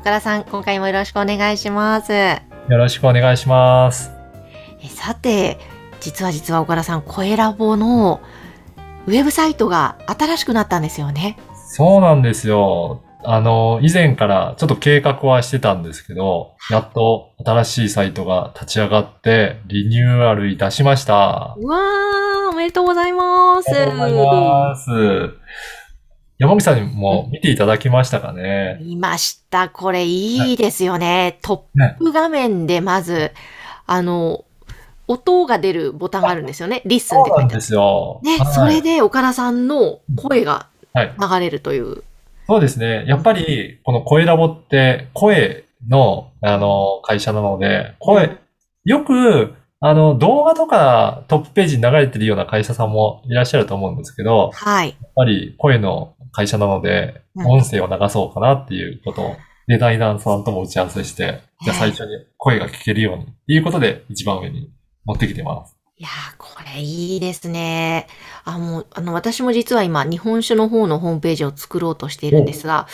岡田さん今回もよろしくお願いしますえよろしくお願いします。さて実は実は岡田さんコエラボのウェブサイトが新しくなったんですよねそうなんですよ。あの、以前からちょっと計画はしてたんですけど、やっと新しいサイトが立ち上がってリニューアルいたしました。うわーおめでとうございますありがとうございます。山口さんにも見ていただきましたかね。見ました。これいいですよね。トップ画面でまず、あの、音が出るボタンがあるんですよね。 Listen って書いてある。んですよ。ね、はいそれで岡田さんの声がはい流れるという。そうですね。やっぱり、この声ラボって、声の、あの、会社なので、声、よく、あの、動画とかトップページに流れてるような会社さんもいらっしゃると思うんですけど、はい。やっぱり声の会社なので、うん音声を流そうかなっていうことを、デザイナーさんとも打ち合わせして、じゃあ最初に声が聞けるように、っていうことで一番上に持ってきてます。いやー、これいいですね。あ、もう、あの、私も実は今、日本酒の方のホームページを作ろうとしているんですが、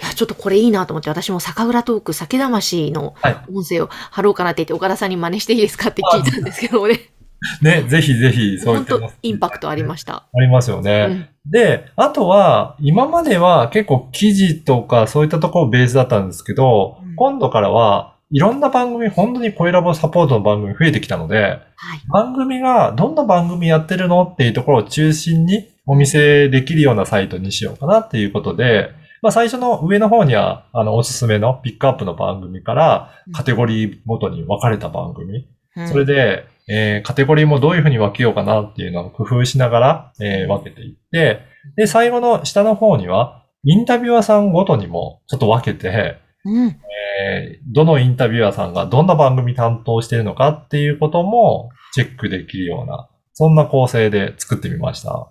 いや、ちょっとこれいいなと思って、私も酒蔵トーク、酒魂のはい音声を貼ろうかなって言って、岡田さんに真似していいですかって聞いたんですけどね。ね、ぜひぜひ、そうい本った当インパクトありました。ありますよね。うんで、あとは、今までは結構記事とかそういったところベースだったんですけど、うん今度からはいろんな番組、本当に声ラボサポートの番組増えてきたので、はい。番組がどんな番組やってるのっていうところを中心にお見せできるようなサイトにしようかなっていうことで、まあ最初の上の方には、あの、おすすめのピックアップの番組からカテゴリーごとに分かれた番組、うんそれで、えーカテゴリーもどういうふうに分けようかなっていうのを工夫しながら、えー分けていって、で、最後の下の方には、インタビュアーさんごとにもちょっと分けて、うん。えーどのインタビュアーさんがどんな番組担当しているのかっていうこともチェックできるような、そんな構成で作ってみました。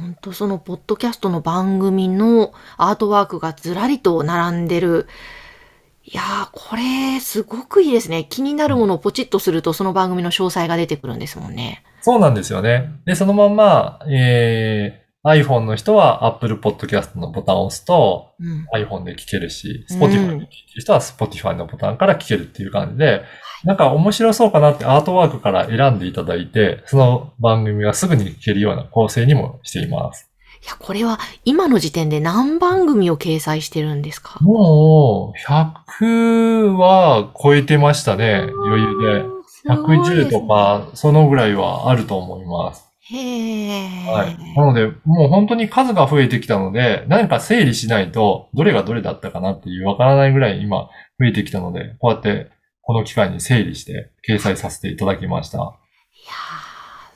本当そのポッドキャストの番組のアートワークがずらりと並んでる。いやー、これ、すごくいいですね。気になるものをポチッとすると、その番組の詳細が出てくるんですもんね。そうなんですよね。で、そのまんま、えー iPhone の人は Apple Podcast のボタンを押すとうん。iPhone で聞けるし、うん Spotify で聞いてる人は Spotify のボタンから聞けるっていう感じで、なんか面白そうかなってアートワークから選んでいただいて、その番組がすぐに聞けるような構成にもしています。いや、これは今の時点で何番組を掲載してるんですか？もう、100は超えてましたね、余裕で。110と。か、そのぐらいはあると思います。へー。はい。なので、もう本当に数が増えてきたので、何か整理しないと、どれがどれだったかなっていうわからないぐらい今増えてきたので、こうやってこの機会に整理して掲載させていただきました。いやー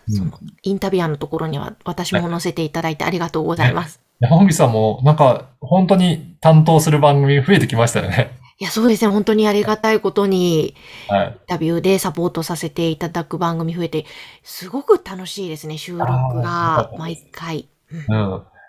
そのインタビュアーのところには私も載せていただいてありがとうございます。山口さんもなんか本当に担当する番組増えてきましたよね。いや、そうですね。本当にありがたいことに、はい。インタビューでサポートさせていただく番組増えて、すごく楽しいですね、収録が毎回。うん。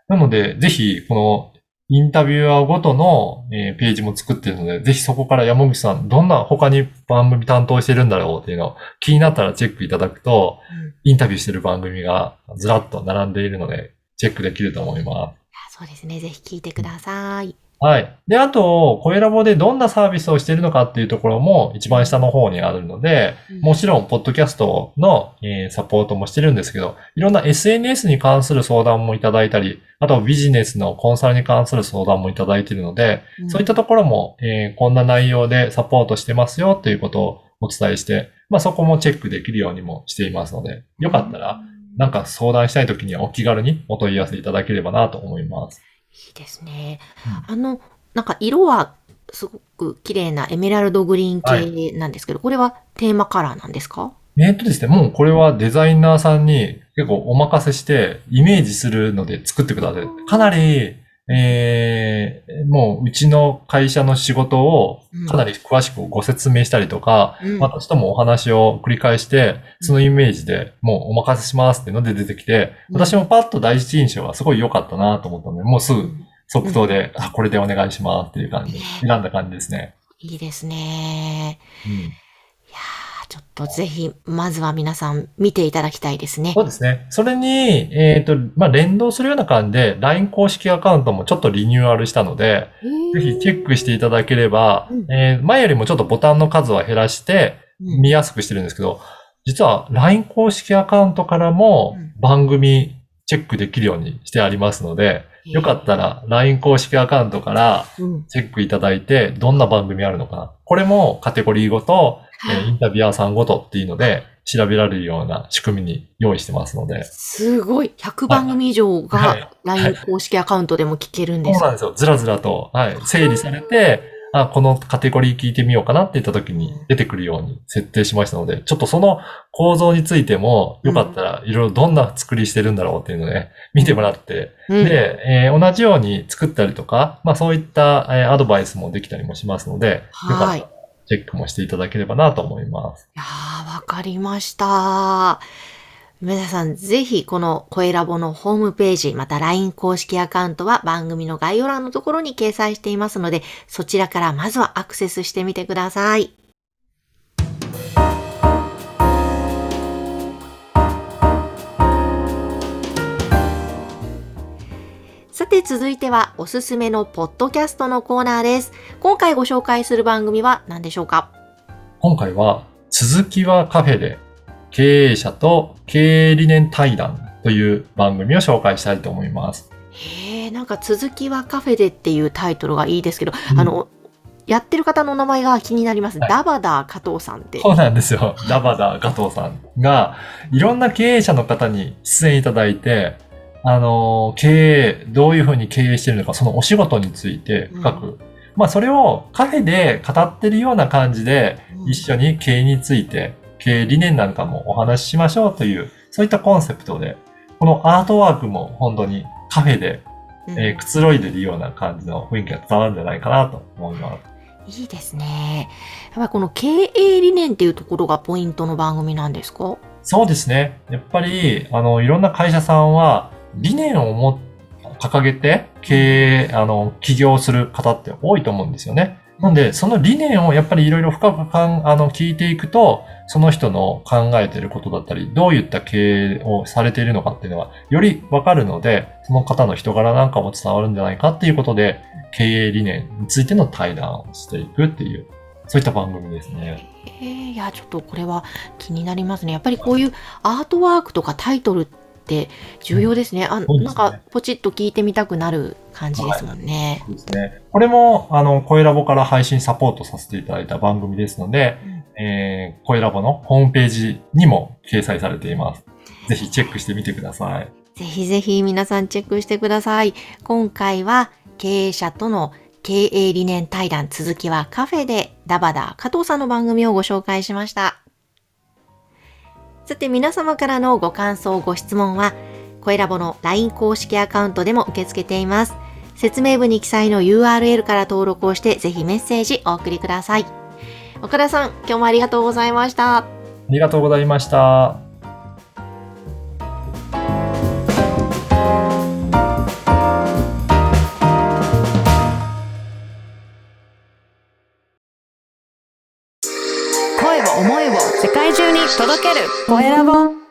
なので、ぜひ、このインタビュアーごとの、えーページも作っているので、ぜひそこから山口さん、どんな他に番組担当してるんだろうっていうのを気になったらチェックいただくと、うんインタビューしてる番組がずらっと並んでいるので、チェックできると思いまそうですね。ぜひ聞いてください。す。はい。で、あと、声ラボでどんなサービスをしているのかっていうところも一番下の方にあるので、もちろん、ポッドキャストの、えーサポートもしてるんですけど、いろんな SNS に関する相談もいただいたり、あとビジネスのコンサルに関する相談もいただいているので、うんそういったところも、えーこんな内容でサポートしてますよということをお伝えして、まあそこもチェックできるようにもしていますので、よかったら、なんか相談したいときにはお気軽にお問い合わせいただければなと思います。いいですね。あの、なんか色はすごく綺麗なエメラルドグリーン系なんですけど、これはテーマカラーなんですか？えーっとですね、もうこれはデザイナーさんに結構お任せしてイメージするので作ってください。かなり、えー、もううちの会社の仕事をかなり詳しくご説明したりとか、うん。私ともお話を繰り返して、そのイメージでもうお任せしますっていうので出てきて、うん。私もパッと第一印象はすごい良かったなと思ったので、もうすぐ即答で、あ、これでお願いしますっていう感じ。で選んだ感じですね。いいですね。うん。いやーちょっとぜひ、まずは皆さん見ていただきたいですね。そうですね。それに、えっ、と、まあ、連動するような感じで、LINE 公式アカウントもちょっとリニューアルしたので、ぜひチェックしていただければ、うんえー前よりもちょっとボタンの数は減らして、うん見やすくしてるんですけど、実は LINE 公式アカウントからもうん番組チェックできるようにしてありますので、よかったら LINE 公式アカウントからうん、チェックいただいて、どんな番組あるのかな。これもカテゴリーごと、えーインタビュアーさんごとっていうので、調べられるような仕組みに用意してますので。すごい。100番組以上はがい。LINE 公式アカウントでも聞けるんです。そうなんですよ。ずらずらと、はい、整理されて、あ、このカテゴリー聞いてみようかなって言った時に出てくるように設定しましたので、ちょっとその構造についても、よかったらいろいろどんな作りしてるんだろうっていうのをね、見てもらって、うん。で、えー同じように作ったりとか、まあそういった、えーアドバイスもできたりもしますので、よかはいった。らチェックもしていただければなと思います。いや、わかりました。皆さん、ぜひ、この声ラボのホームページ、また LINE 公式アカウントは番組の概要欄のところに掲載していますので、そちらからまずはアクセスしてみてください。続いてはおすすめのポッドキャストのコーナーです。今回ご紹介する番組は何でしょうか？今回は、続きはカフェで、経営者と経営理念対談という番組を紹介したいと思います。へえ、なんか続きはカフェでっていうタイトルがいいですけど、うんあの、やってる方の名前が気になります。はいダバダー加藤さんって。そうなんですよ。ダバダ加藤さんが、いろんな経営者の方に出演いただいて、あの、経営、どういうふうに経営しているのか、そのお仕事について深く、まあそれをカフェで語ってるような感じで、うん一緒に経営について、経営理念なんかもお話ししましょうという、そういったコンセプトで、このアートワークも本当にカフェで、うんえーくつろいでるような感じの雰囲気が伝わるんじゃないかなと思います。いいですね。やっぱりこの経営理念っていうところがポイントの番組なんですか？そうですね。やっぱり、あの、いろんな会社さんは、理念をも、掲げて、経営、あの、起業する方って多いと思うんですよね。なんで、その理念をやっぱりいろいろ深くかん、あの、聞いていくと、その人の考えていることだったり、どういった経営をされているのかっていうのは、よりわかるので、その方の人柄なんかも伝わるんじゃないかっていうことで、経営理念についての対談をしていくっていう、そういった番組ですね。えー、いや、ちょっとこれは気になりますね。やっぱりこういうアートワークとかタイトルって重要ですね。あねなんかポチッと聞いてみたくなる感じですもんね。そうですね。これも、あの、声ラボから配信サポートさせていただいた番組ですので、えー、声ラボのホームページにも掲載されています。ぜひチェックしてみてください。ぜひぜひ皆さんチェックしてください。今回は経営者との経営理念対談続きはカフェでダバダ加藤さんの番組をご紹介しました。さて皆様からのご感想、ご質問は、声ラボの LINE 公式アカウントでも受け付けています。説明文に記載の URL から登録をして、ぜひメッセージお送りください。岡田さん、今日もありがとうございました。ありがとうございました。声